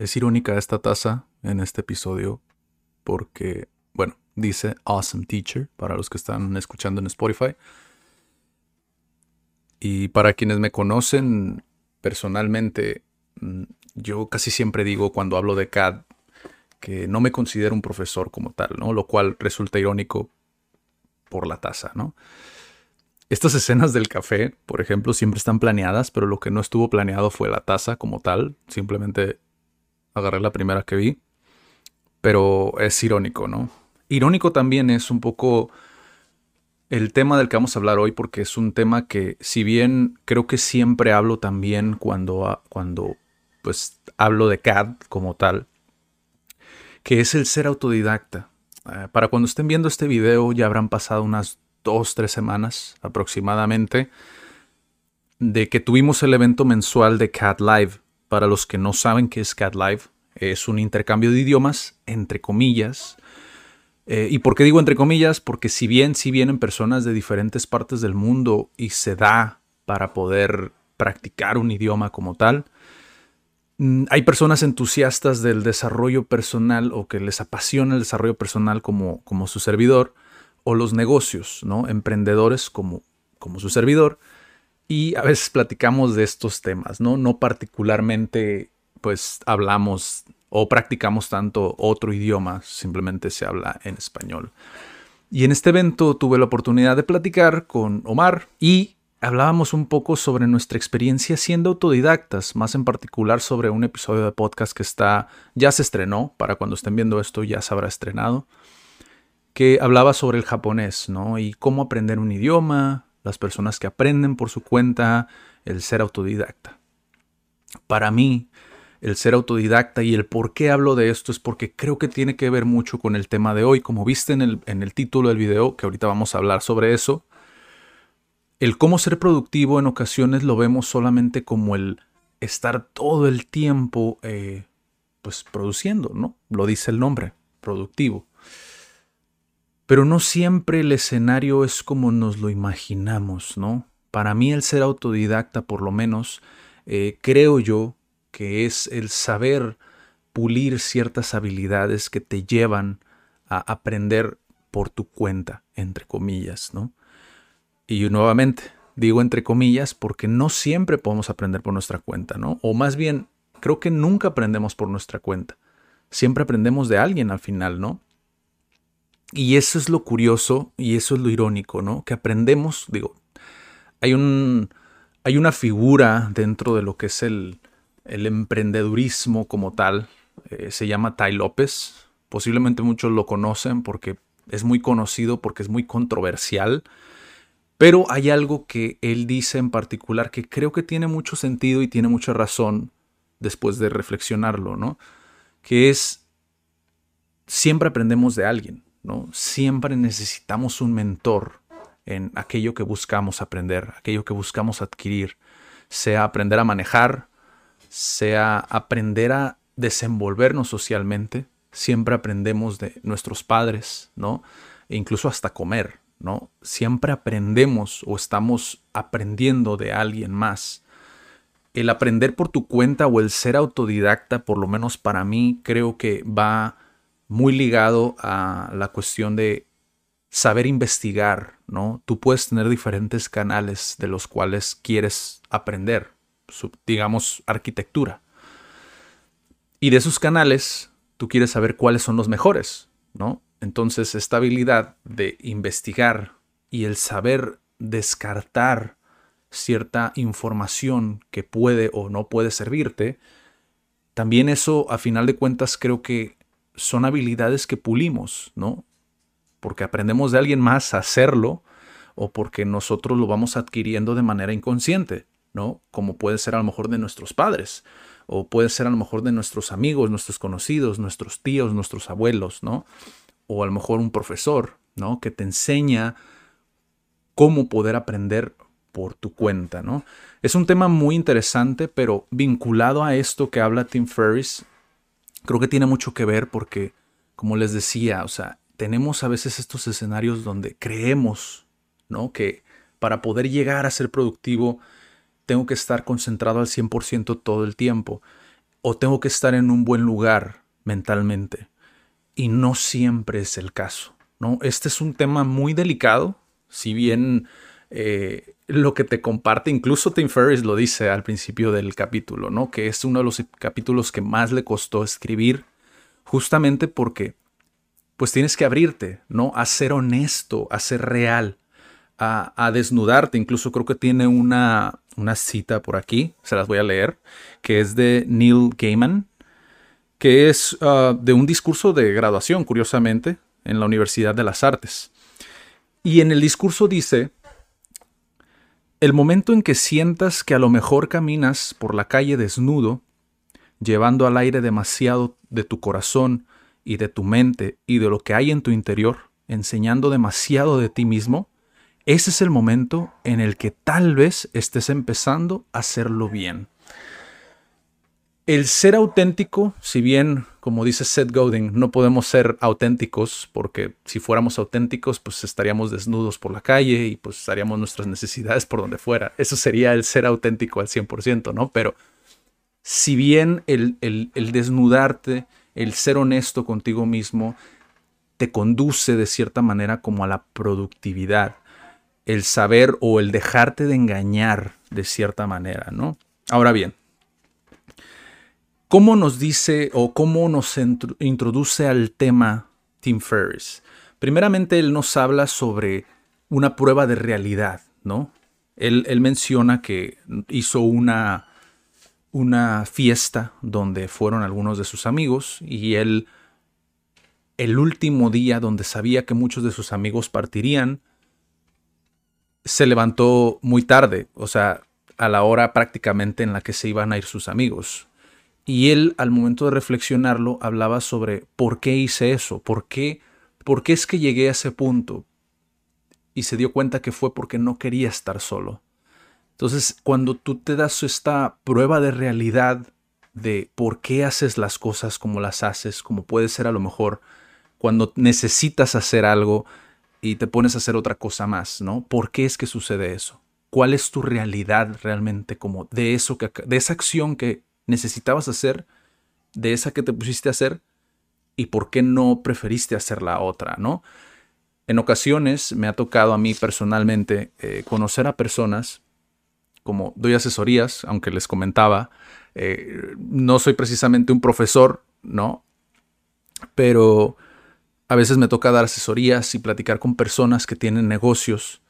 Es irónica esta taza en este episodio porque, bueno, dice Awesome Teacher para los que están escuchando en Spotify. Y para quienes me conocen personalmente, mm, yo casi siempre digo cuando hablo de CAD que no me considero un profesor como tal, ¿no? Lo cual resulta irónico por la taza, ¿no? Estas escenas del café, por ejemplo, siempre están planeadas, pero lo que no estuvo planeado fue la taza como tal. Simplemente agarré la primera que vi. Pero es irónico, ¿no? Irónico también es un poco el tema del que vamos a hablar hoy, porque es un tema que, si bien creo que siempre hablo también cuando, cuando pues hablo de CAD como tal, que es el ser autodidacta. Eh, para cuando estén viendo este video ya habrán pasado unas dos, tres semanas aproximadamente de que tuvimos el evento mensual de CAD Live. Para los que no saben qué es CAD Live, es un intercambio de idiomas, entre comillas. Eh, ¿Y por qué digo entre comillas? Porque si bien si vienen personas de diferentes partes del mundo y se da para poder practicar un idioma como tal, mm, hay personas entusiastas del desarrollo personal o que les apasiona el desarrollo personal como, como su servidor, o los negocios, ¿no? Emprendedores como, como su servidor. Y a veces platicamos de estos temas, ¿no? No particularmente pues hablamos o practicamos tanto otro idioma, simplemente se habla en español. Y en este evento tuve la oportunidad de platicar con Omar y hablábamos un poco sobre nuestra experiencia siendo autodidactas, más en particular sobre un episodio de podcast que está ya se estrenó, para cuando estén viendo esto ya se habrá estrenado, que hablaba sobre el japonés, ¿no? Y cómo aprender un idioma, las personas que aprenden por su cuenta, el ser autodidacta. Para mí, el ser autodidacta y el por qué hablo de esto es porque creo que tiene que ver mucho con el tema de hoy. Como viste en el, en el título del video, que ahorita vamos a hablar sobre eso, el cómo ser productivo en ocasiones lo vemos solamente como el estar todo el tiempo eh, pues produciendo, ¿no? Lo dice el nombre, productivo. Pero no siempre el escenario es como nos lo imaginamos, ¿no? Para mí el ser autodidacta, por lo menos, eh, creo yo que es el saber pulir ciertas habilidades que te llevan a aprender por tu cuenta, entre comillas, ¿no? Y nuevamente, digo entre comillas porque no siempre podemos aprender por nuestra cuenta, ¿no? O más bien, creo que nunca aprendemos por nuestra cuenta. Siempre aprendemos de alguien al final, ¿no? Y eso es lo curioso y eso es lo irónico, ¿no? Que aprendemos, digo, hay un hay una figura dentro de lo que es el, el emprendedurismo como tal. Eh, se llama Tai López. Posiblemente muchos lo conocen porque es muy conocido, porque es muy controversial. Pero hay algo que él dice en particular que creo que tiene mucho sentido y tiene mucha razón después de reflexionarlo, ¿no? Que es, siempre aprendemos de alguien, ¿no? Siempre necesitamos un mentor en aquello que buscamos aprender, aquello que buscamos adquirir, sea aprender a manejar, sea aprender a desenvolvernos socialmente. Siempre aprendemos de nuestros padres, ¿no? E incluso hasta comer, ¿no? Siempre aprendemos o estamos aprendiendo de alguien más. El aprender por tu cuenta o el ser autodidacta, por lo menos para mí, creo que va muy ligado a la cuestión de saber investigar, ¿no? Tú puedes tener diferentes canales de los cuales quieres aprender, digamos, arquitectura. Y de esos canales, tú quieres saber cuáles son los mejores, ¿no? Entonces, esta habilidad de investigar y el saber descartar cierta información que puede o no puede servirte, también eso, a final de cuentas, creo que son habilidades que pulimos, ¿no? Porque aprendemos de alguien más a hacerlo o porque nosotros lo vamos adquiriendo de manera inconsciente, ¿no? Como puede ser a lo mejor de nuestros padres o puede ser a lo mejor de nuestros amigos, nuestros conocidos, nuestros tíos, nuestros abuelos, ¿no? O a lo mejor un profesor, ¿no? Que te enseña cómo poder aprender por tu cuenta, ¿no? Es un tema muy interesante, pero vinculado a esto que habla Tim Ferriss, creo que tiene mucho que ver porque, como les decía, o sea, tenemos a veces estos escenarios donde creemos, ¿no? Que para poder llegar a ser productivo, tengo que estar concentrado al 100% todo el tiempo, o tengo que estar en un buen lugar mentalmente. Y no siempre es el caso, ¿no? Este es un tema muy delicado, si bien eh, lo que te comparte, incluso Tim Ferriss lo dice al principio del capítulo, ¿no? Que es uno de los capítulos que más le costó escribir, justamente porque pues tienes que abrirte, ¿no? A ser honesto, a ser real, a, desnudarte. Incluso creo que tiene una, una cita por aquí, se las voy a leer, que es de Neil Gaiman, que es ah, de un discurso de graduación, curiosamente, en la Universidad de las Artes. Y en el discurso dice el momento en que sientas que a lo mejor caminas por la calle desnudo, llevando al aire demasiado de tu corazón y de tu mente y de lo que hay en tu interior, enseñando demasiado de ti mismo, ese es el momento en el que tal vez estés empezando a hacerlo bien. El ser auténtico, si bien, como dice Seth Godin, no podemos ser auténticos porque si fuéramos auténticos, pues estaríamos desnudos por la calle y pues haríamos nuestras necesidades por donde fuera. Eso sería el ser auténtico al 100%, ¿no? Pero si bien el, el, el desnudarte, el ser honesto contigo mismo, te conduce de cierta manera como a la productividad, el saber o el dejarte de engañar de cierta manera, ¿no? Ahora bien, ¿Cómo nos dice o cómo nos introduce al tema Tim Ferriss? Primeramente, él nos habla sobre una prueba de realidad, ¿no? Él, menciona que hizo una, una fiesta donde fueron algunos de sus amigos y él, el último día donde sabía que muchos de sus amigos partirían, se levantó muy tarde, o sea, a la hora prácticamente en la que se iban a ir sus amigos. Y él, al momento de reflexionarlo, hablaba sobre por qué hice eso, por qué, por qué es que llegué a ese punto. Y se dio cuenta que fue porque no quería estar solo. Entonces, cuando tú te das esta prueba de realidad de por qué haces las cosas como las haces, como puede ser a lo mejor cuando necesitas hacer algo y te pones a hacer otra cosa más, ¿no? ¿Por qué es que sucede eso? ¿Cuál es tu realidad realmente como de eso que de esa acción que necesitabas hacer de esa que te pusiste a hacer y por qué no preferiste hacer la otra, ¿no? En ocasiones me ha tocado a mí personalmente eh, conocer a personas, como doy asesorías, aunque les comentaba, eh, no soy precisamente un profesor, ¿no? Pero a veces me toca dar asesorías y platicar con personas que tienen negocios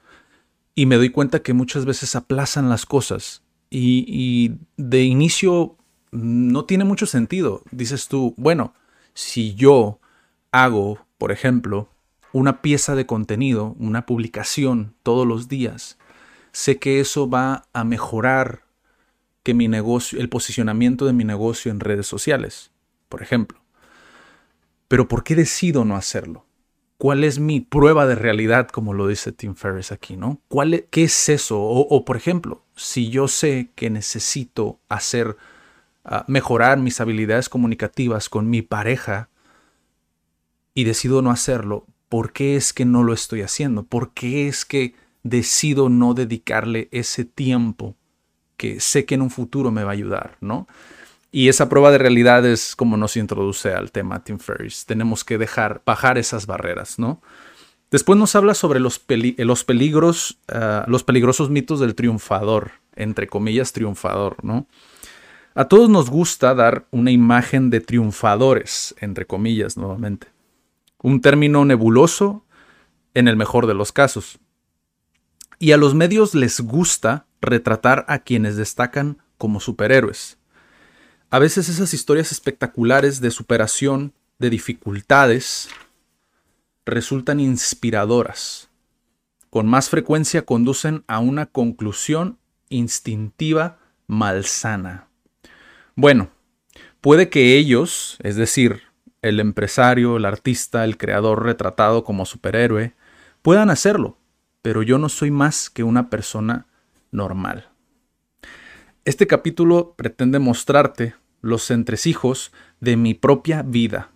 y me doy cuenta que muchas veces aplazan las cosas y de inicio no tiene mucho sentido. Dices tú, bueno, si yo hago, por ejemplo, una pieza de contenido, una publicación todos los días, sé que eso va a mejorar que mi negocio, el posicionamiento de mi negocio en redes sociales, por ejemplo. Pero ¿por qué decido no hacerlo? ¿Cuál es mi prueba de realidad, como lo dice Tim Ferriss aquí, no? ¿Cuál e-, ¿Qué es eso? O, o, por ejemplo, si yo sé que necesito hacer mejorar mis habilidades comunicativas con mi pareja y decido no hacerlo, ¿por qué es que no lo estoy haciendo? ¿Por qué es que decido no dedicarle ese tiempo que sé que en un futuro me va a ayudar, ¿no? Y esa prueba de realidad es como nos introduce al tema Tim Ferriss. Tenemos que dejar bajar esas barreras, ¿no? Después nos habla sobre los, los peligros, ah, los peligrosos mitos del triunfador, entre comillas triunfador, ¿no? A todos nos gusta dar una imagen de triunfadores, entre comillas, nuevamente. Un término nebuloso en el mejor de los casos. Y a los medios les gusta retratar a quienes destacan como superhéroes. A veces esas historias espectaculares de superación, de dificultades, resultan inspiradoras. Con más frecuencia conducen a una conclusión instintiva malsana. Bueno, puede que ellos, es decir, el empresario, el artista, el creador retratado como superhéroe, puedan hacerlo, pero yo no soy más que una persona normal. Este capítulo pretende mostrarte los entresijos de mi propia vida.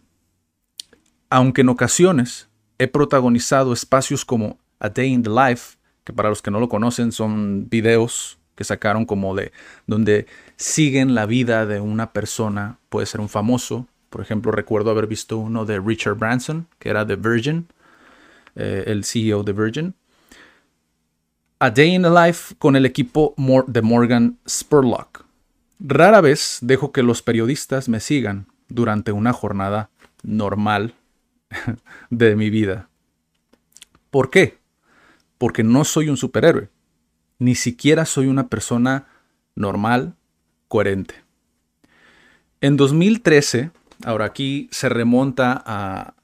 Aunque en ocasiones he protagonizado espacios como A Day in the Life, que para los que no lo conocen son videos que sacaron como de donde siguen la vida de una persona, puede ser un famoso, por ejemplo recuerdo haber visto uno de Richard Branson, que era de Virgin, eh, el CEO de Virgin. A Day in the Life con el equipo de Morgan Spurlock. Rara vez dejo que los periodistas me sigan durante una jornada normal de mi vida. ¿Por qué? Porque no soy un superhéroe. Ni siquiera soy una persona normal, coherente. En 2013, ahora aquí se remonta a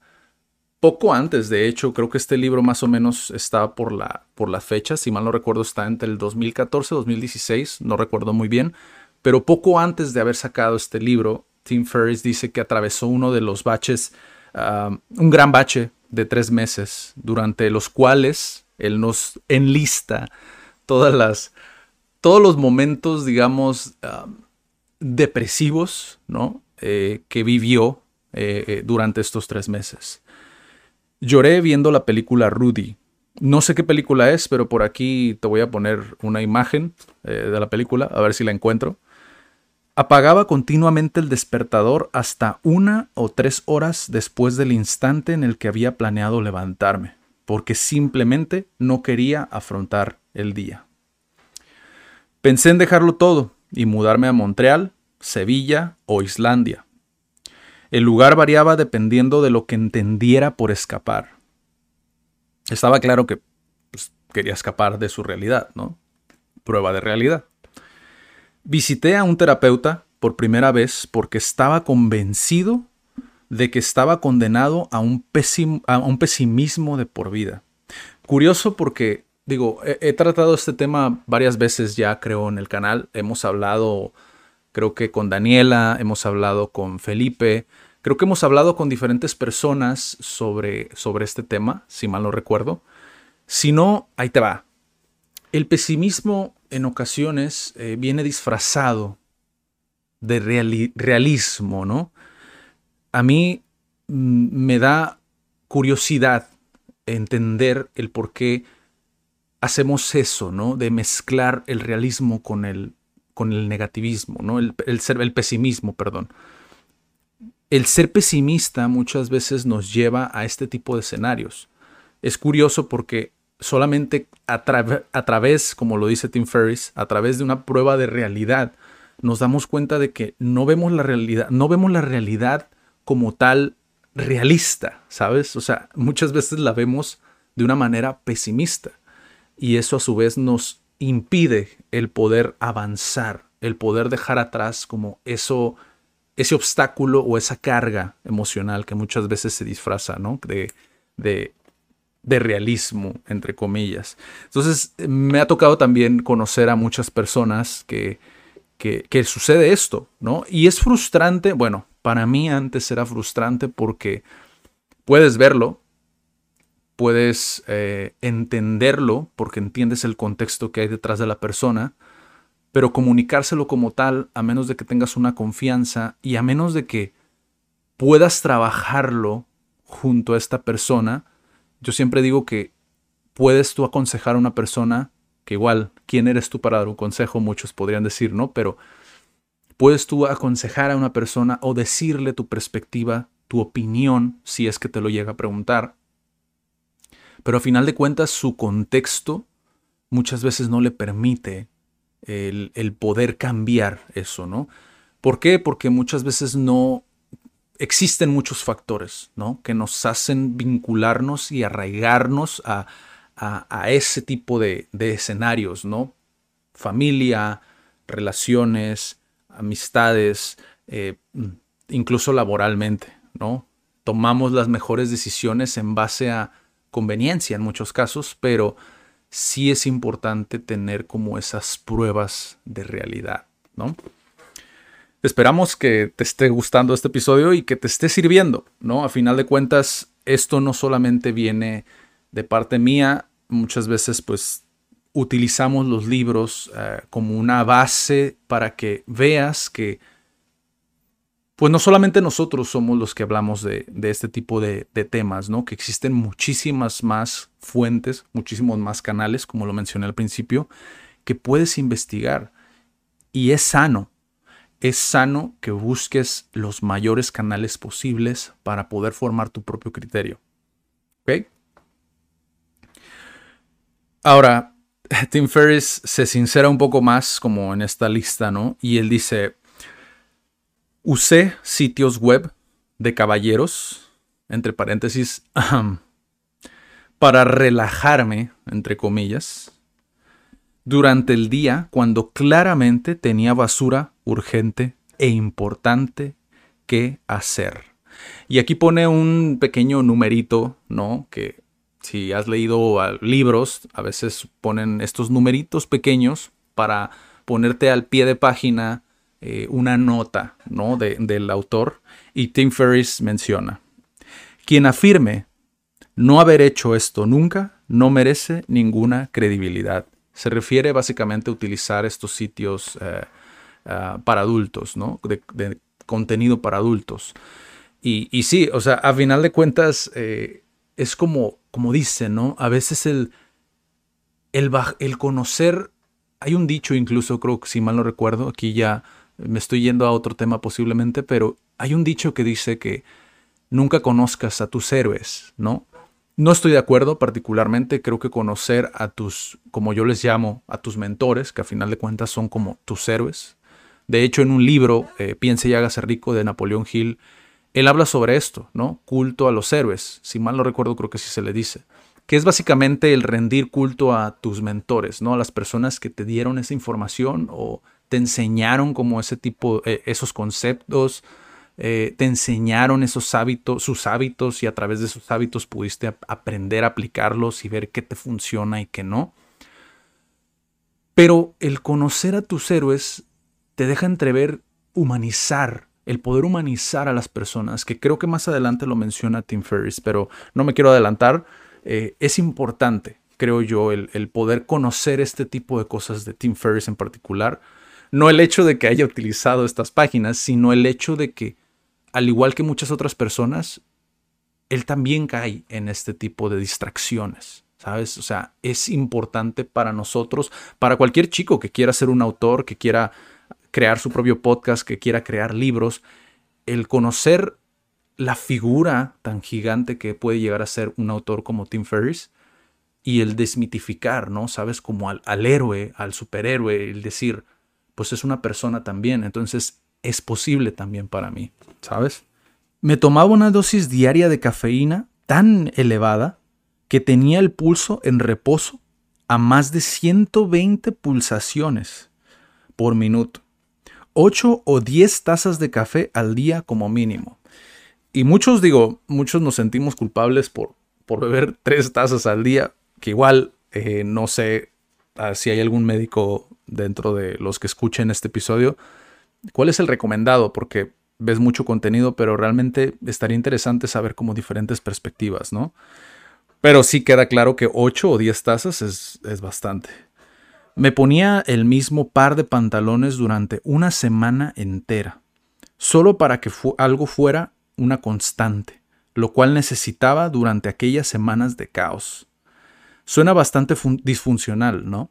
poco antes, de hecho, creo que este libro más o menos está por la, por fecha, si mal no recuerdo está entre el 2014 y 2016, no recuerdo muy bien, pero poco antes de haber sacado este libro, Tim Ferriss dice que atravesó uno de los baches, um, un gran bache de tres meses, durante los cuales él nos enlista todas las, todos los momentos, digamos, um, depresivos, ¿no? Eh, que vivió eh, eh, durante estos tres meses. Lloré viendo la película Rudy. No sé qué película es, pero por aquí te voy a poner una imagen de la película, a ver si la encuentro. Apagaba continuamente el despertador hasta una o tres horas después del instante en el que había planeado levantarme, porque simplemente no quería afrontar el día. Pensé en dejarlo todo y mudarme a Montreal, Sevilla o Islandia. El lugar variaba dependiendo de lo que entendiera por escapar. Estaba claro que pues, quería escapar de su realidad, ¿no? Prueba de realidad. Visité a un terapeuta por primera vez porque estaba convencido de que estaba condenado a un, a un pesimismo de por vida. Curioso porque, digo, he, tratado este tema varias veces ya, creo, en el canal. Hemos hablado, creo que con Daniela, hemos hablado con Felipe, creo que hemos hablado con diferentes personas sobre, sobre este tema, si mal no recuerdo. Si no, ahí te va. El pesimismo en ocasiones eh, viene disfrazado de realismo, ¿no? A mí mm, me da curiosidad entender el por qué hacemos eso, ¿no? De mezclar el realismo con el, con el negativismo, ¿no? El, el, el pesimismo, perdón. El ser pesimista muchas veces nos lleva a este tipo de escenarios. Es curioso porque solamente a, través, como lo dice Tim Ferriss, a través de una prueba de realidad, nos damos cuenta de que no vemos la realidad, no vemos la realidad como tal realista, ¿sabes? O sea, muchas veces la vemos de una manera pesimista y eso a su vez nos impide el poder avanzar, el poder dejar atrás como eso ese obstáculo o esa carga emocional que muchas veces se disfraza, ¿no? De, de de realismo, entre comillas. Entonces, me ha tocado también conocer a muchas personas que, que, sucede esto, ¿no? Y es frustrante, bueno, para mí antes era frustrante porque puedes verlo, puedes eh, entenderlo porque entiendes el contexto que hay detrás de la persona, pero comunicárselo como tal, a menos de que tengas una confianza y a menos de que puedas trabajarlo junto a esta persona, yo siempre digo que puedes tú aconsejar a una persona que igual, ¿quién eres tú para dar un consejo? Muchos podrían decir, ¿no? Pero puedes tú aconsejar a una persona o decirle tu perspectiva, tu opinión, si es que te lo llega a preguntar. Pero a final de cuentas, su contexto muchas veces no le permite el, el poder cambiar eso, ¿no? ¿Por qué? Porque muchas veces no existen muchos factores ¿no? que nos hacen vincularnos y arraigarnos a, ese tipo de, escenarios, ¿no? Familia, relaciones, amistades, eh, incluso laboralmente, ¿no? Tomamos las mejores decisiones en base a conveniencia en muchos casos, pero sí es importante tener como esas pruebas de realidad, ¿no? Esperamos que te esté gustando este episodio y que te esté sirviendo, ¿no? A final de cuentas, esto no solamente viene de parte mía, muchas veces pues utilizamos los libros eh, como una base para que veas que pues no solamente nosotros somos los que hablamos de, este tipo de, temas, ¿no? Que existen muchísimas más fuentes, muchísimos más canales, como lo mencioné al principio, que puedes investigar. Y es sano, es sano que busques los mayores canales posibles para poder formar tu propio criterio. ¿Ok? Ahora, Tim Ferriss se sincera un poco más como en esta lista, ¿no? Y él dice, usé sitios web de caballeros, entre paréntesis, para relajarme, entre comillas, durante el día cuando claramente tenía basura urgente e importante que hacer. Y aquí pone un pequeño numerito, ¿no? Que si has leído libros, a veces ponen estos numeritos pequeños para ponerte al pie de página eh, una nota ¿no? del autor. Y Tim Ferriss menciona, quien afirme no haber hecho esto nunca no merece ninguna credibilidad. Se refiere básicamente a utilizar estos sitios eh, ah, para adultos, ¿no? De, contenido para adultos. Y, y, sí, o sea, a final de cuentas, eh, es como, como dice, ¿no? A veces el, el, el conocer, hay un dicho incluso, creo que si mal no recuerdo, aquí ya me estoy yendo a otro tema posiblemente, pero hay un dicho que dice que nunca conozcas a tus héroes, ¿no? No estoy de acuerdo particularmente, creo que conocer a tus, como yo les llamo, a tus mentores, que a final de cuentas son como tus héroes. De hecho, en un libro, eh, Piense y hágase rico, de Napoleón Hill, él habla sobre esto, ¿no? Culto a los héroes. Si mal no recuerdo, creo que sí se le dice. Que es básicamente el rendir culto a tus mentores, ¿no? A las personas que te dieron esa información o te enseñaron como ese tipo, eh, esos conceptos, eh, te enseñaron esos hábitos, sus hábitos y a través de esos hábitos pudiste aprender a aplicarlos y ver qué te funciona y qué no. Pero el conocer a tus héroes te deja entrever humanizar el poder humanizar a las personas, que creo que más adelante lo menciona Tim Ferriss, pero no me quiero adelantar, eh, es importante, creo yo, el, el, poder conocer este tipo de cosas de Tim Ferriss en particular. No el hecho de que haya utilizado estas páginas, sino el hecho de que, al igual que muchas otras personas, él también cae en este tipo de distracciones. ¿Sabes? O sea, es importante para nosotros, para cualquier chico que quiera ser un autor, que quiera crear su propio podcast, que quiera crear libros, el conocer la figura tan gigante que puede llegar a ser un autor como Tim Ferriss y el desmitificar, ¿no? Sabes, como al, al héroe, al superhéroe, el decir, pues es una persona también, entonces es posible también para mí, ¿sabes? Me tomaba una dosis diaria de cafeína tan elevada que tenía el pulso en reposo a más de 120 pulsaciones por minuto. 8 o 10 tazas de café al día como mínimo. Y muchos, digo, muchos nos sentimos culpables por, por beber 3 tazas al día, que igual eh, no sé ah, si hay algún médico dentro de los que escuchen este episodio. ¿Cuál es el recomendado? Porque ves mucho contenido, pero realmente estaría interesante saber como diferentes perspectivas, ¿no? Pero sí queda claro que 8 o 10 tazas es, es bastante. Me ponía el mismo par de pantalones durante una semana entera, solo para que algo fuera una constante, lo cual necesitaba durante aquellas semanas de caos. Suena bastante disfuncional, ¿no?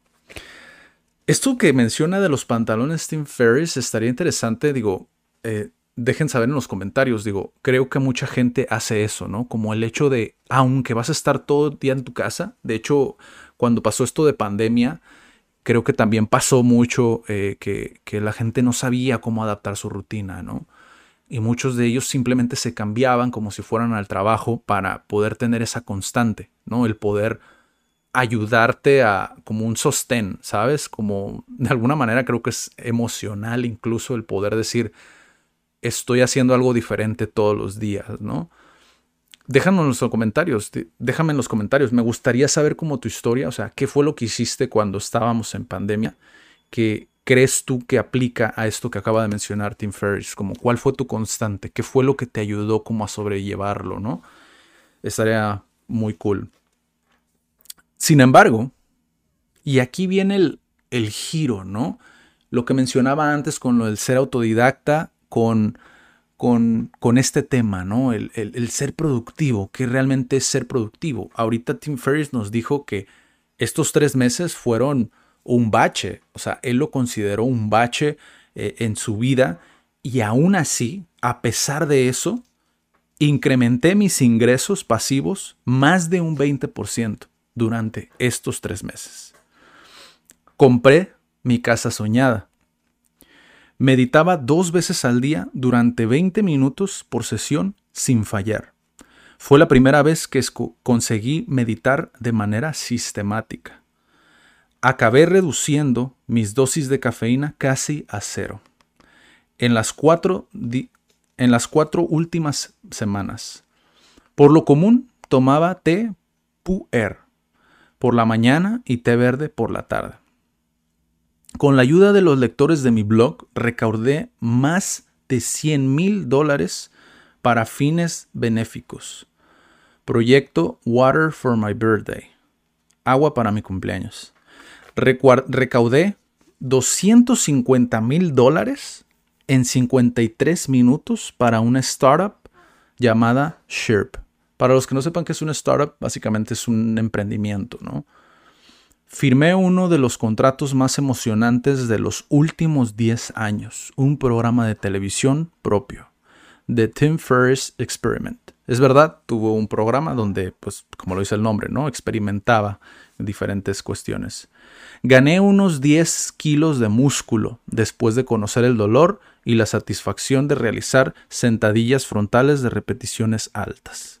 Esto que menciona de los pantalones Tim Ferriss estaría interesante, digo, eh, dejen saber en los comentarios, digo, creo que mucha gente hace eso, ¿no? Como el hecho de, aunque vas a estar todo el día en tu casa, de hecho, cuando pasó esto de pandemia, creo que también pasó mucho eh, que, la gente no sabía cómo adaptar su rutina, ¿no? Y muchos de ellos simplemente se cambiaban como si fueran al trabajo para poder tener esa constante, ¿no? El poder ayudarte a como un sostén, ¿sabes? Como de alguna manera creo que es emocional incluso el poder decir, estoy haciendo algo diferente todos los días, ¿no? Déjanos en los comentarios, déjame en los comentarios. Me gustaría saber cómo tu historia, o sea, qué fue lo que hiciste cuando estábamos en pandemia, que crees tú que aplica a esto que acaba de mencionar Tim Ferriss, como cuál fue tu constante, qué fue lo que te ayudó como a sobrellevarlo, ¿no? Estaría muy cool. Sin embargo, y aquí viene el, el giro, ¿no? Lo que mencionaba antes con lo del ser autodidacta, con con, este tema, ¿no? El, ser productivo, que realmente es ser productivo. Ahorita Tim Ferriss nos dijo que estos tres meses fueron un bache, o sea, él lo consideró un bache eh, en su vida y aún así, a pesar de eso, incrementé mis ingresos pasivos más de un 20% durante estos tres meses. Compré mi casa soñada Meditaba dos veces al día durante 20 minutos por sesión sin fallar. Fue la primera vez que conseguí meditar de manera sistemática. Acabé reduciendo mis dosis de cafeína casi a cero. En las cuatro, en las cuatro últimas semanas. Por lo común, tomaba té puer por la mañana y té verde por la tarde. Con la ayuda de los lectores de mi blog, recaudé más de 100 mil dólares para fines benéficos. Proyecto Water for My Birthday. Agua para mi cumpleaños. recaudé 250 mil dólares en 53 minutos para una startup llamada Sherp. Para los que no sepan qué es una startup, básicamente es un emprendimiento, ¿no? Firmé uno de los contratos más emocionantes de los últimos 10 años, un programa de televisión propio, The Tim Ferriss Experiment. Es verdad, tuvo un programa donde, pues, como lo dice el nombre, ¿no? Experimentaba diferentes cuestiones. Gané unos 10 kilos de músculo después de conocer el dolor y la satisfacción de realizar sentadillas frontales de repeticiones altas.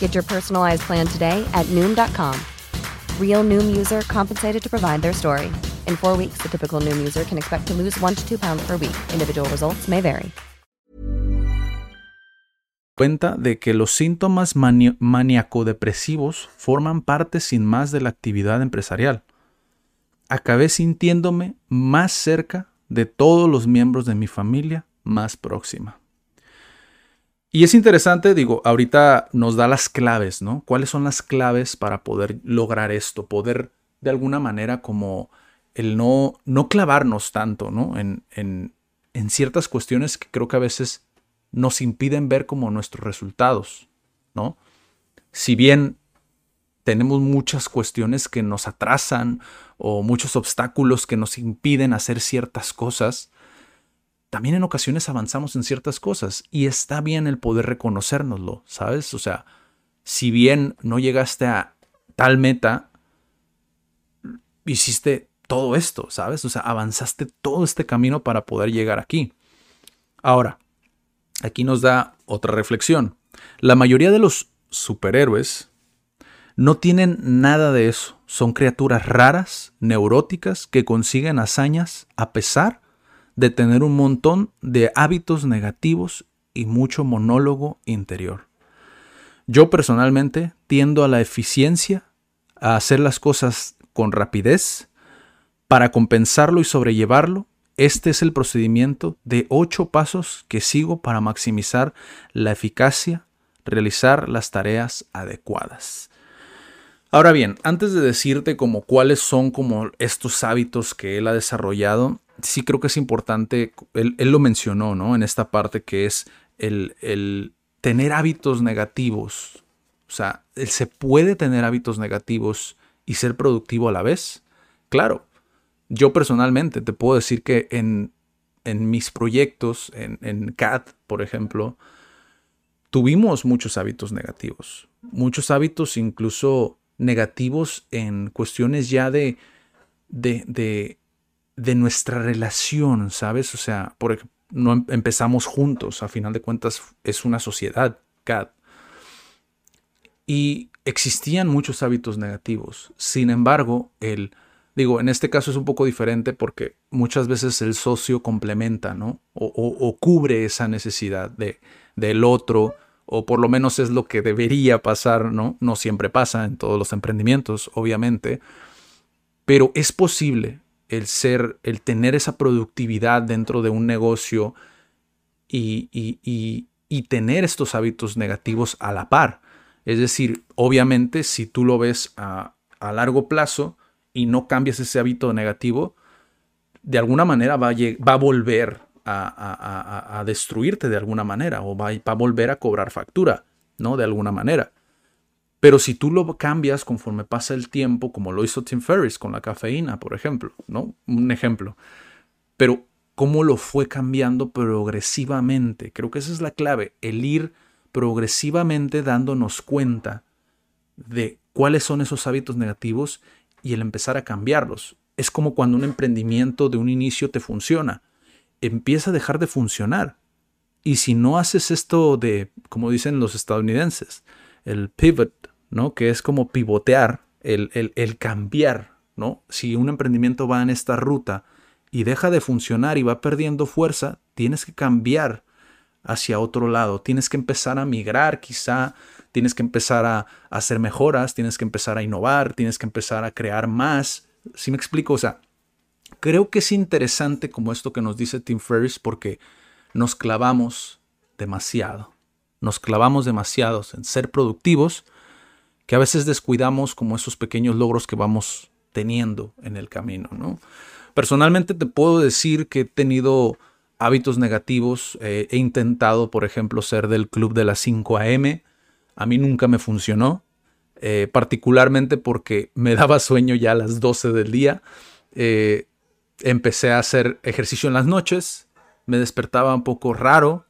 Get your personalized plan today at Noom.com. Real Noom user compensated to provide their story. In four weeks, the typical Noom user can expect to lose one to two pounds per week. Individual results may vary. Cuenta de que los síntomas maníaco-depresivos forman parte sin más de la actividad empresarial. Acabé sintiéndome más cerca de todos los miembros de mi familia más próxima. Y es interesante, digo, ahorita nos da las claves, ¿no? ¿Cuáles son las claves para poder lograr esto? Poder de alguna manera como el no, no clavarnos tanto, ¿no? En, en, en ciertas cuestiones que creo que a veces nos impiden ver como nuestros resultados, ¿no? Si bien tenemos muchas cuestiones que nos atrasan o muchos obstáculos que nos impiden hacer ciertas cosas, también en ocasiones avanzamos en ciertas cosas y está bien el poder reconocérnoslo, ¿sabes? O sea, si bien no llegaste a tal meta, hiciste todo esto, ¿sabes? O sea, avanzaste todo este camino para poder llegar aquí. Ahora, aquí nos da otra reflexión. La mayoría de los superhéroes no tienen nada de eso. Son criaturas raras, neuróticas, que consiguen hazañas a pesar de tener un montón de hábitos negativos y mucho monólogo interior. Yo personalmente tiendo a la eficiencia, a hacer las cosas con rapidez. Para compensarlo y sobrellevarlo, este es el procedimiento de ocho pasos que sigo para maximizar la eficacia, realizar las tareas adecuadas. Ahora bien, antes de decirte como cuáles son como estos hábitos que él ha desarrollado, sí creo que es importante, él, lo mencionó, ¿no? En esta parte que es el, el tener hábitos negativos. O sea, ¿se puede tener hábitos negativos y ser productivo a la vez? Claro. Yo personalmente te puedo decir que en, en mis proyectos, en, en CAD, por ejemplo, tuvimos muchos hábitos negativos. Muchos hábitos incluso negativos en cuestiones ya de, de, de, nuestra relación, ¿sabes? O sea, no em, empezamos juntos, a final de cuentas es una sociedad, CAD. Y existían muchos hábitos negativos. Sin embargo, el, digo, en este caso es un poco diferente porque muchas veces el socio complementa, ¿no? O, o cubre esa necesidad de, del otro o por lo menos es lo que debería pasar, ¿no? No siempre pasa en todos los emprendimientos, obviamente, pero es posible el ser, el tener esa productividad dentro de un negocio y, y, tener estos hábitos negativos a la par. Es decir, obviamente, si tú lo ves a, a largo plazo y no cambias ese hábito negativo, de alguna manera va a, va a volver a, destruirte de alguna manera o va, a volver a cobrar factura, ¿no? De alguna manera. Pero si tú lo cambias conforme pasa el tiempo, como lo hizo Tim Ferriss con la cafeína, por ejemplo, ¿no? Un ejemplo. Pero cómo lo fue cambiando progresivamente. Creo que esa es la clave, el ir progresivamente dándonos cuenta de cuáles son esos hábitos negativos y el empezar a cambiarlos. Es como cuando un emprendimiento de un inicio te funciona empieza a dejar de funcionar. Y si no haces esto de, como dicen los estadounidenses, el pivot, ¿no? Que es como pivotear, el, el, cambiar, ¿no? Si un emprendimiento va en esta ruta y deja de funcionar y va perdiendo fuerza, tienes que cambiar hacia otro lado. Tienes que empezar a migrar, quizá. Tienes que empezar a, hacer mejoras, tienes que empezar a innovar, tienes que empezar a crear más. si me explico? O sea, Creo que es interesante como esto que nos dice Tim Ferriss porque nos clavamos demasiado. Nos clavamos demasiado en ser productivos que a veces descuidamos como esos pequeños logros que vamos teniendo en el camino. ¿no? Personalmente te puedo decir que he tenido hábitos negativos. Eh, he intentado, por ejemplo, ser del club de las 5 a.m. A mí nunca me funcionó, eh, particularmente porque me daba sueño ya a las 12 del día. Eh, empecé a hacer ejercicio en las noches, me despertaba un poco raro,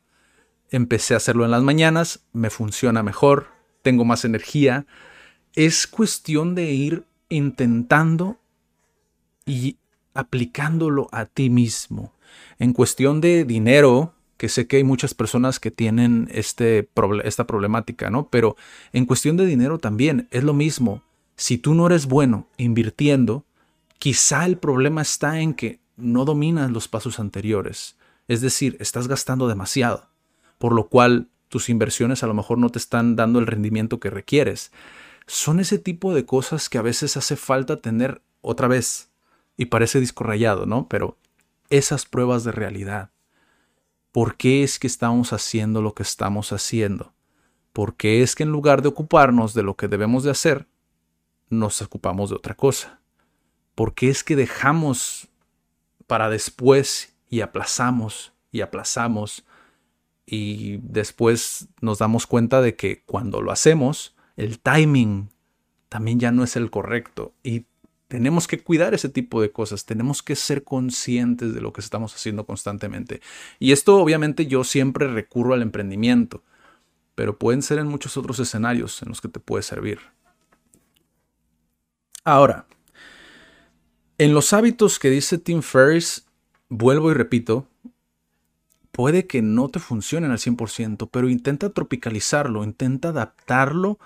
empecé a hacerlo en las mañanas, me funciona mejor, tengo más energía. Es cuestión de ir intentando y aplicándolo a ti mismo. En cuestión de dinero, que sé que hay muchas personas que tienen este, esta problemática, ¿no? Pero en cuestión de dinero también es lo mismo. Si tú no eres bueno invirtiendo, Quizá el problema está en que no dominas los pasos anteriores, es decir, estás gastando demasiado, por lo cual tus inversiones a lo mejor no te están dando el rendimiento que requieres. Son ese tipo de cosas que a veces hace falta tener otra vez, y parece disco rayado, ¿no? Pero esas pruebas de realidad. ¿Por qué es que estamos haciendo lo que estamos haciendo? ¿Por qué es que en lugar de ocuparnos de lo que debemos de hacer, nos ocupamos de otra cosa? ¿Por qué es que dejamos para después y aplazamos y aplazamos y después nos damos cuenta de que cuando lo hacemos, el timing también ya no es el correcto y tenemos que cuidar ese tipo de cosas, tenemos que ser conscientes de lo que estamos haciendo constantemente. Y esto obviamente yo siempre recurro al emprendimiento, pero pueden ser en muchos otros escenarios en los que te puede servir. Ahora, en los hábitos que dice Tim Ferriss, vuelvo y repito, puede que no te funcionen al 100%, pero intenta tropicalizarlo, intenta adaptarlo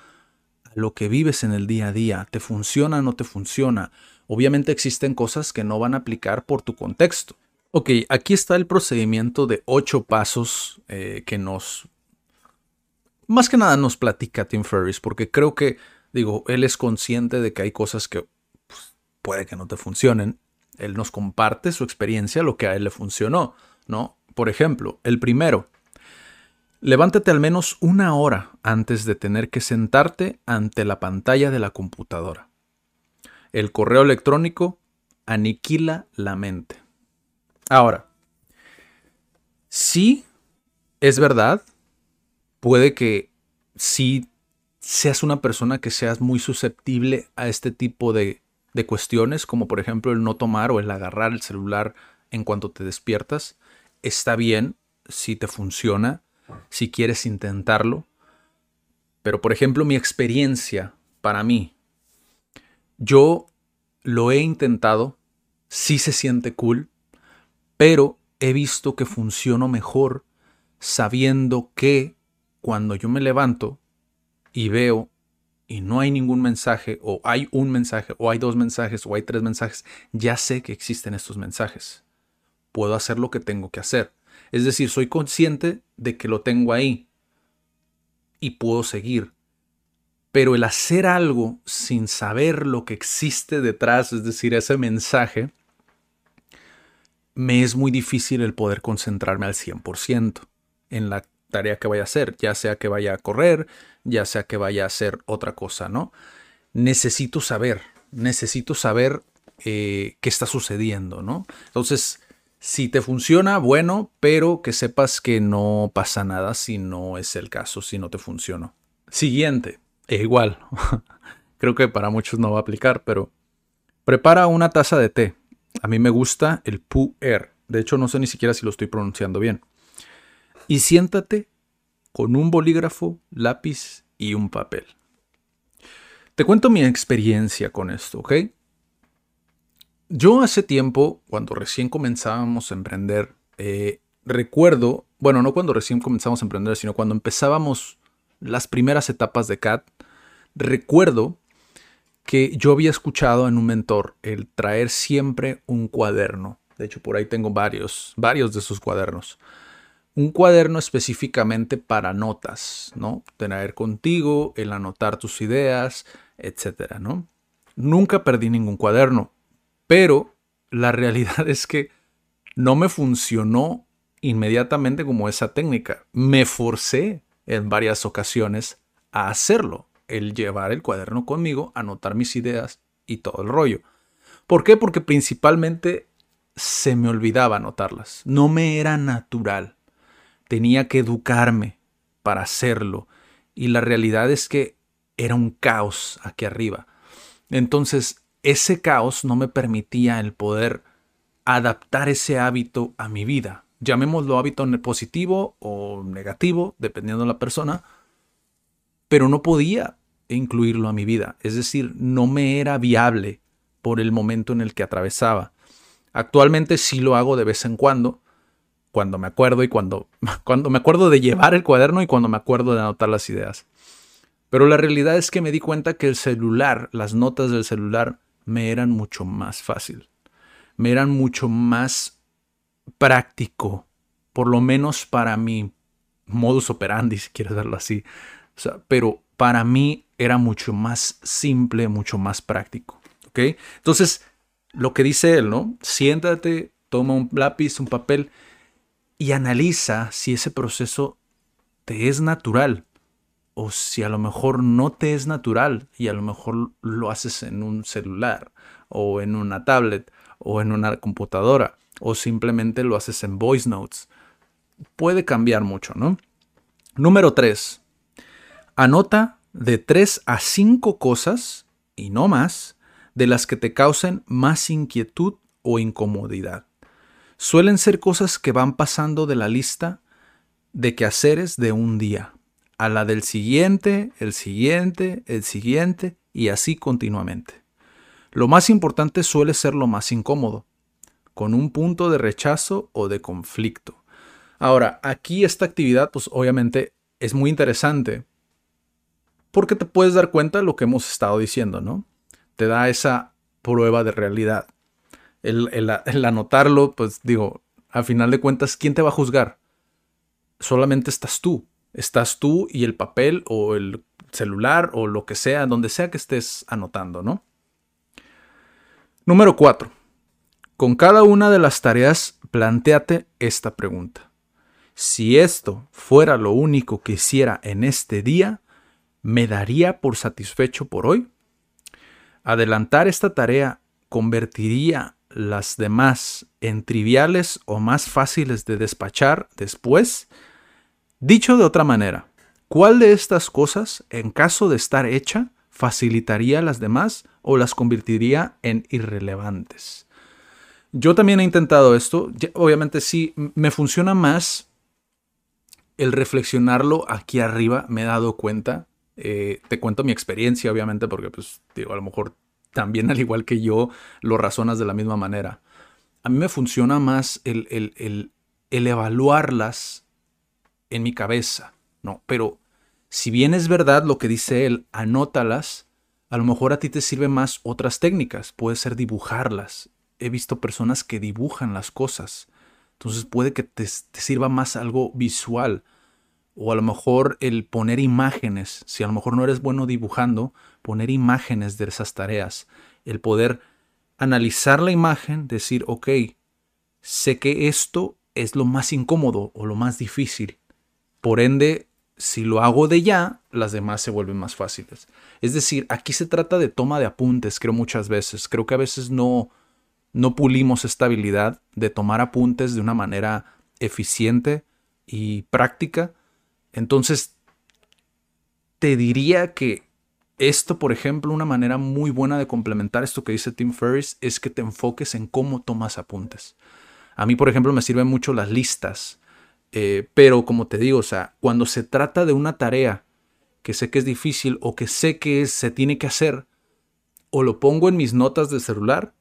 lo que vives en el día a día. ¿Te funciona o no te funciona? Obviamente existen cosas que no van a aplicar por tu contexto. Ok, aquí está el procedimiento de ocho pasos eh, que nos... Más que nada nos platica Tim Ferriss, porque creo que, digo, él es consciente de que hay cosas que puede que no te funcionen. Él nos comparte su experiencia, lo que a él le funcionó, ¿no? Por ejemplo, el primero, Levántate al menos una hora antes de tener que sentarte ante la pantalla de la computadora. El correo electrónico aniquila la mente. Ahora, sí, es verdad, puede que sí seas una persona que seas muy susceptible a este tipo de, de cuestiones, como por ejemplo el no tomar o el agarrar el celular en cuanto te despiertas. Está bien si te funciona si quieres intentarlo. Pero por ejemplo, mi experiencia para mí, yo lo he intentado, sí se siente cool, pero he visto que funciono mejor sabiendo que cuando yo me levanto y veo y no hay ningún mensaje, o hay un mensaje, o hay dos mensajes, o hay tres mensajes, ya sé que existen estos mensajes. Puedo hacer lo que tengo que hacer. Es decir, soy consciente de que lo tengo ahí y puedo seguir. Pero el hacer algo sin saber lo que existe detrás, es decir, ese mensaje, me es muy difícil el poder concentrarme al 100% en la tarea que vaya a hacer, ya sea que vaya a correr, ya sea que vaya a hacer otra cosa, ¿no? Necesito saber, necesito saber eh, qué está sucediendo, ¿no? Entonces, si te funciona, bueno, pero que sepas que no pasa nada si no es el caso, si no te funcionó. Siguiente, e igual, creo que para muchos no va a aplicar, pero prepara una taza de té. A mí me gusta el Pu Air. De hecho, no sé ni siquiera si lo estoy pronunciando bien. Y siéntate con un bolígrafo, lápiz y un papel. Te cuento mi experiencia con esto, ¿ok? Yo hace tiempo, cuando recién comenzábamos a emprender, eh, recuerdo, bueno, no cuando recién comenzamos a emprender, sino cuando empezábamos las primeras etapas de CAT, recuerdo que yo había escuchado en un mentor el traer siempre un cuaderno. De hecho, por ahí tengo varios, varios de sus cuadernos. Un cuaderno específicamente para notas, ¿no? Tener contigo, el anotar tus ideas, etcétera, ¿no? Nunca perdí ningún cuaderno. Pero la realidad es que no me funcionó inmediatamente como esa técnica. Me forcé en varias ocasiones a hacerlo, el llevar el cuaderno conmigo, anotar mis ideas y todo el rollo. ¿Por qué? Porque principalmente se me olvidaba anotarlas. No me era natural. Tenía que educarme para hacerlo. Y la realidad es que era un caos aquí arriba. Entonces ese caos no me permitía el poder adaptar ese hábito a mi vida. Llamémoslo hábito positivo o negativo, dependiendo de la persona, pero no podía incluirlo a mi vida. Es decir, no me era viable por el momento en el que atravesaba. Actualmente sí lo hago de vez en cuando, cuando me acuerdo y cuando, cuando me acuerdo de llevar el cuaderno y cuando me acuerdo de anotar las ideas. Pero la realidad es que me di cuenta que el celular, las notas del celular, me eran mucho más fácil, me eran mucho más práctico, por lo menos para mi modus operandi, si quieres verlo así. pero para mí era mucho más simple, mucho más práctico. ¿Ok? Entonces, lo que dice él, ¿no? Siéntate, toma un lápiz, un papel y analiza si ese proceso te es natural o si a lo mejor no te es natural y a lo mejor lo haces en un celular o en una tablet o en una computadora o simplemente lo haces en voice notes. Puede cambiar mucho, ¿no? Número 3. Anota de 3 a 5 cosas, y no más, de las que te causen más inquietud o incomodidad. Suelen ser cosas que van pasando de la lista de quehaceres de un día a la del siguiente, el siguiente, el siguiente y así continuamente. Lo más importante suele ser lo más incómodo, con un punto de rechazo o de conflicto. Ahora, aquí esta actividad, pues obviamente es muy interesante porque te puedes dar cuenta de lo que hemos estado diciendo, ¿no? Te da esa prueba de realidad. El, anotarlo, pues digo, a final de cuentas, ¿quién te va a juzgar? Solamente estás tú estás tú y el papel o el celular o lo que sea, donde sea que estés anotando, ¿no? Número 4. Con cada una de las tareas, planteate esta pregunta. Si esto fuera lo único que hiciera en este día, ¿me daría por satisfecho por hoy? Adelantar esta tarea convertiría las demás en triviales o más fáciles de despachar después. Dicho de otra manera, ¿cuál de estas cosas, en caso de estar hecha, facilitaría a las demás o las convertiría en irrelevantes? Yo también he intentado esto. Obviamente sí, me funciona más el reflexionarlo aquí arriba. Me he dado cuenta. Eh, te cuento mi experiencia, obviamente, porque pues digo, a lo mejor también al igual que yo lo razonas de la misma manera. A mí me funciona más el, el, el evaluarlas en mi cabeza, ¿no? Pero si bien es verdad lo que dice él, anótalas, a lo mejor a ti te sirven más otras técnicas, puede ser dibujarlas, he visto personas que dibujan las cosas. Entonces puede que te, sirva más algo visual. O a lo mejor el poner imágenes. Si a lo mejor no eres bueno dibujando, poner imágenes de esas tareas. El poder analizar la imagen, decir, ok, sé que esto es lo más incómodo o lo más difícil. Por ende, si lo hago de ya, las demás se vuelven más fáciles. Es decir, aquí se trata de toma de apuntes, creo muchas veces. Creo que a veces no, no pulimos esta habilidad de tomar apuntes de una manera eficiente y práctica. Entonces, te diría que esto, por ejemplo, una manera muy buena de complementar esto que dice Tim Ferriss es que te enfoques en cómo tomas apuntes. A mí, por ejemplo, me sirven mucho las listas, eh, pero como te digo, o sea, cuando se trata de una tarea que sé que es difícil o que sé que se tiene que hacer, o lo pongo en mis notas de celular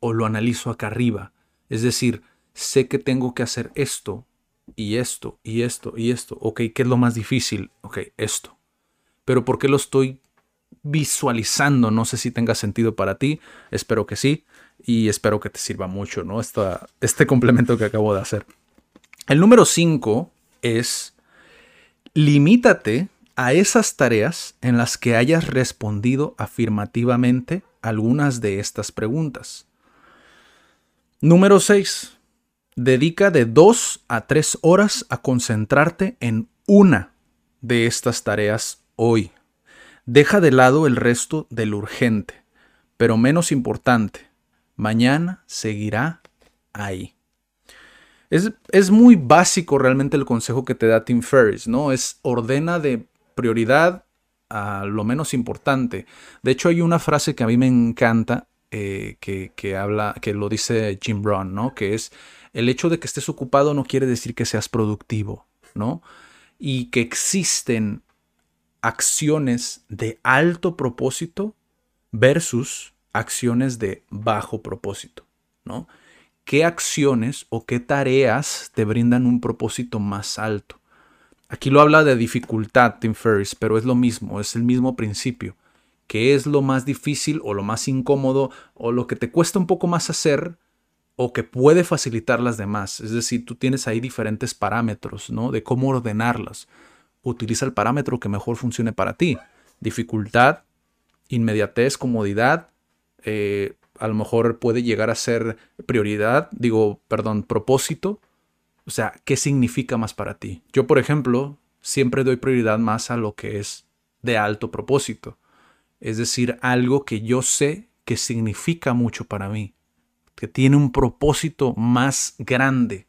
o lo analizo acá arriba. Es decir, sé que tengo que hacer esto y esto y esto y esto. Ok, ¿qué es lo más difícil? Ok, esto. Pero ¿por qué lo estoy visualizando? No sé si tenga sentido para ti. Espero que sí. Y espero que te sirva mucho, ¿no? este complemento que acabo de hacer. El número 5 es limítate a esas tareas en las que hayas respondido afirmativamente algunas de estas preguntas. Número 6. Dedica de 2 a 3 horas a concentrarte en una de estas tareas hoy. Deja de lado el resto del urgente, pero menos importante. Mañana seguirá ahí. Es, es, muy básico realmente el consejo que te da Tim Ferriss, ¿no? Es ordena de prioridad a lo menos importante. De hecho, hay una frase que a mí me encanta eh, que, habla, que lo dice Jim Brown, ¿no? Que es el hecho de que estés ocupado no quiere decir que seas productivo, ¿no? Y que existen acciones de alto propósito versus acciones de bajo propósito, ¿no? ¿Qué acciones o qué tareas te brindan un propósito más alto? Aquí lo habla de dificultad, Tim Ferriss, pero es lo mismo, es el mismo principio qué es lo más difícil o lo más incómodo o lo que te cuesta un poco más hacer o que puede facilitar las demás. Es decir, tú tienes ahí diferentes parámetros, ¿no? De cómo ordenarlas. Utiliza el parámetro que mejor funcione para ti. Dificultad, inmediatez, comodidad. Eh, a lo mejor puede llegar a ser prioridad, digo, perdón, propósito. O sea, ¿qué significa más para ti? Yo, por ejemplo, siempre doy prioridad más a lo que es de alto propósito es decir, algo que yo sé que significa mucho para mí, que tiene un propósito más grande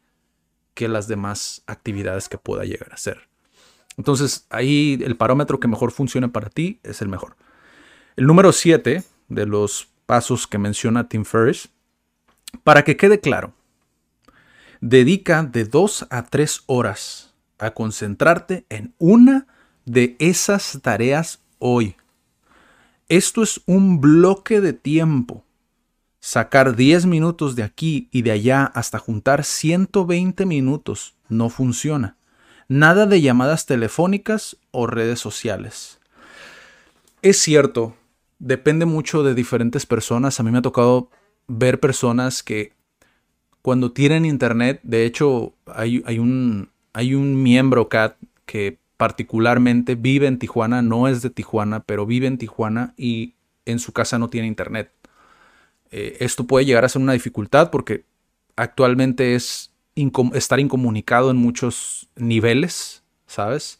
que las demás actividades que pueda llegar a ser. Entonces, ahí el parámetro que mejor funcione para ti es el mejor. El número 7 de los pasos que menciona Tim Ferriss, para que quede claro, dedica de 2 a 3 horas a concentrarte en una de esas tareas hoy. Esto es un bloque de tiempo. Sacar 10 minutos de aquí y de allá hasta juntar 120 minutos no funciona. Nada de llamadas telefónicas o redes sociales. Es cierto, depende mucho de diferentes personas. A mí me ha tocado ver personas que cuando tienen internet, de hecho hay, un miembro CAT que particularmente vive en Tijuana, no es de Tijuana, pero vive en Tijuana y en su casa no tiene internet. Eh, esto puede llegar a ser una dificultad porque actualmente es estar incomunicado en muchos niveles, ¿sabes?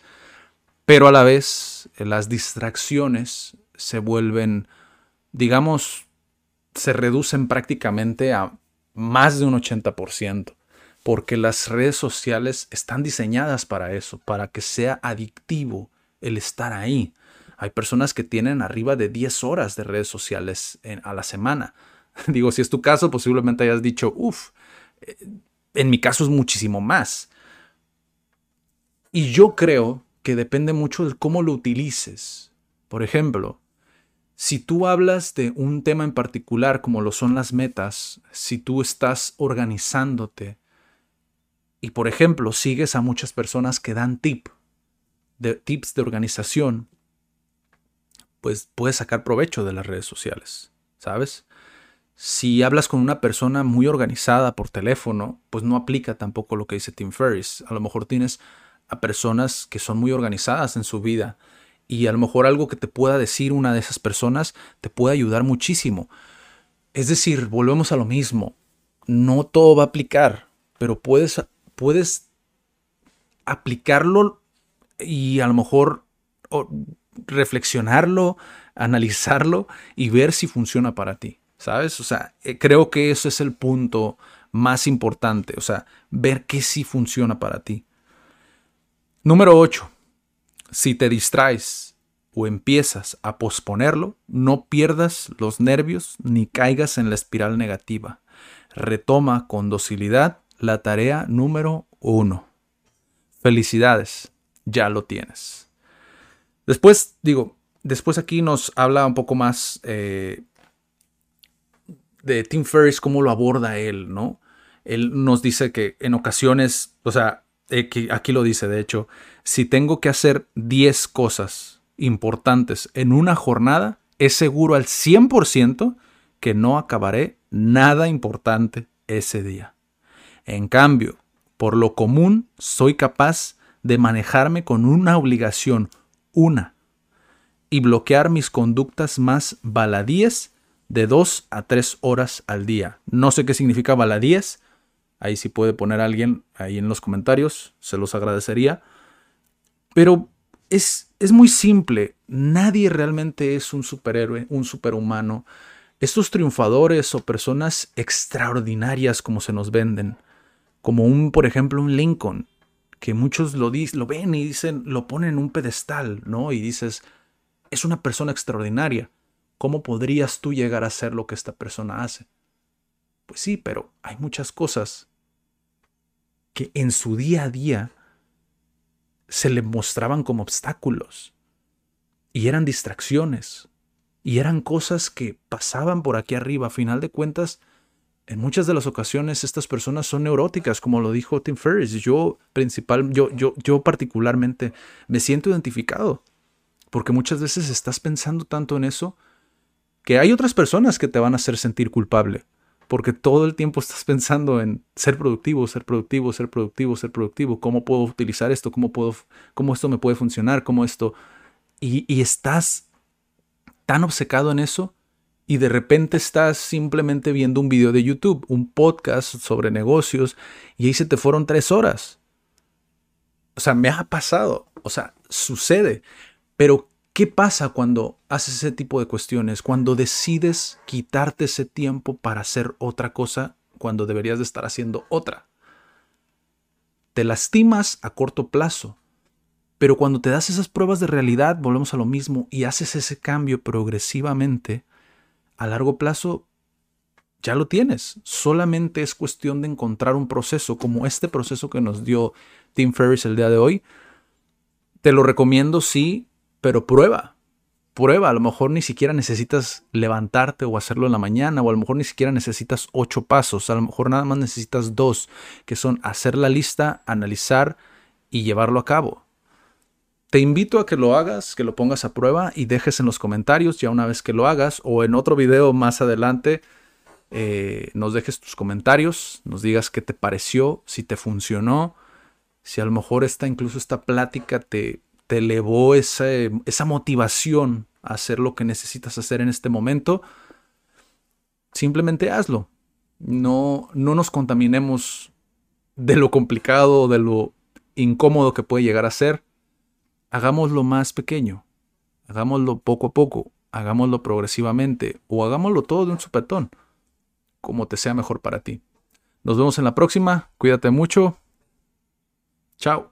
Pero a la vez las distracciones se vuelven, digamos, se reducen prácticamente a más de un 80%, porque las redes sociales están diseñadas para eso, para que sea adictivo el estar ahí. Hay personas que tienen arriba de 10 horas de redes sociales a la semana. Digo, si es tu caso, posiblemente hayas dicho, uff, eh, en mi caso es muchísimo más. Y yo creo que depende mucho de cómo lo utilices. Por ejemplo, si tú hablas de un tema en particular como lo son las metas, si tú estás organizándote y por ejemplo sigues a muchas personas que dan tip, de, tips de organización, pues puedes sacar provecho de las redes sociales, ¿sabes? Si hablas con una persona muy organizada por teléfono, pues no aplica tampoco lo que dice Tim Ferriss. A lo mejor tienes a personas que son muy organizadas en su vida y a lo mejor algo que te pueda decir una de esas personas te puede ayudar muchísimo. Es decir, volvemos a lo mismo. No todo va a aplicar, pero puedes, puedes aplicarlo y a lo mejor reflexionarlo, analizarlo y ver si funciona para ti, ¿sabes? O sea, eh, creo que eso es el punto más importante, o sea, ver que sí funciona para ti. Número 8. Si te distraes o empiezas a posponerlo, no pierdas los nervios ni caigas en la espiral negativa. Retoma con docilidad la tarea número 1. Felicidades, ya lo tienes. Después, digo, después aquí nos habla un poco más eh, de Tim Ferriss, cómo lo aborda él, ¿no? Él nos dice que en ocasiones, o sea, eh, aquí lo dice, de hecho, si tengo que hacer 10 cosas importantes en una jornada, es seguro al 100% que no acabaré nada importante ese día. En cambio, por lo común, soy capaz de manejarme con una obligación una y bloquear mis conductas más baladíes de dos a tres horas al día. No sé qué significa baladíes. Ahí sí puede poner alguien ahí en los comentarios. Se los agradecería. Pero es, es muy simple. Nadie realmente es un superhéroe, un superhumano. Estos triunfadores o personas extraordinarias como se nos venden, como un, por ejemplo, un Lincoln, que muchos lo, lo ven y dicen, lo ponen en un pedestal, ¿no? Y dices, es una persona extraordinaria. ¿Cómo podrías tú llegar a ser lo que esta persona hace? Pues sí, pero hay muchas cosas que en su día a día se le mostraban como obstáculos y eran distracciones y eran cosas que pasaban por aquí arriba. A final de cuentas, en muchas de las ocasiones estas personas son neuróticas, como lo dijo Tim Ferriss. Yo principal, yo, yo, yo particularmente me siento identificado, porque muchas veces estás pensando tanto en eso que hay otras personas que te van a hacer sentir culpable, porque todo el tiempo estás pensando en ser productivo, ser productivo, ser productivo, ser productivo, cómo puedo utilizar esto, cómo puedo, cómo esto me puede funcionar, cómo esto, y, y estás tan obcecado en eso y de repente estás simplemente viendo un video de YouTube, un podcast sobre negocios, y ahí se te fueron tres horas. O sea, me ha pasado, o sea, sucede. Pero, ¿qué pasa cuando haces ese tipo de cuestiones? Cuando decides quitarte ese tiempo para hacer otra cosa cuando deberías de estar haciendo otra. Te lastimas a corto plazo, pero cuando te das esas pruebas de realidad, volvemos a lo mismo y haces ese cambio progresivamente, a largo plazo ya lo tienes. Solamente es cuestión de encontrar un proceso como este proceso que nos dio Tim Ferriss el día de hoy. Te lo recomiendo, sí, pero prueba. Prueba, a lo mejor ni siquiera necesitas levantarte o hacerlo en la mañana, o a lo mejor ni siquiera necesitas ocho pasos, a lo mejor nada más necesitas dos, que son hacer la lista, analizar y llevarlo a cabo. Te invito a que lo hagas, que lo pongas a prueba y dejes en los comentarios ya una vez que lo hagas o en otro video más adelante eh, nos dejes tus comentarios, nos digas qué te pareció, si te funcionó, si a lo mejor esta, incluso esta plática te, te elevó esa, motivación a hacer lo que necesitas hacer en este momento, simplemente hazlo. No, no nos contaminemos de lo complicado, de lo incómodo que puede llegar a ser, hagámoslo más pequeño, hagámoslo poco a poco, hagámoslo progresivamente o hagámoslo todo de un supetón, como te sea mejor para ti. Nos vemos en la próxima, cuídate mucho, chao.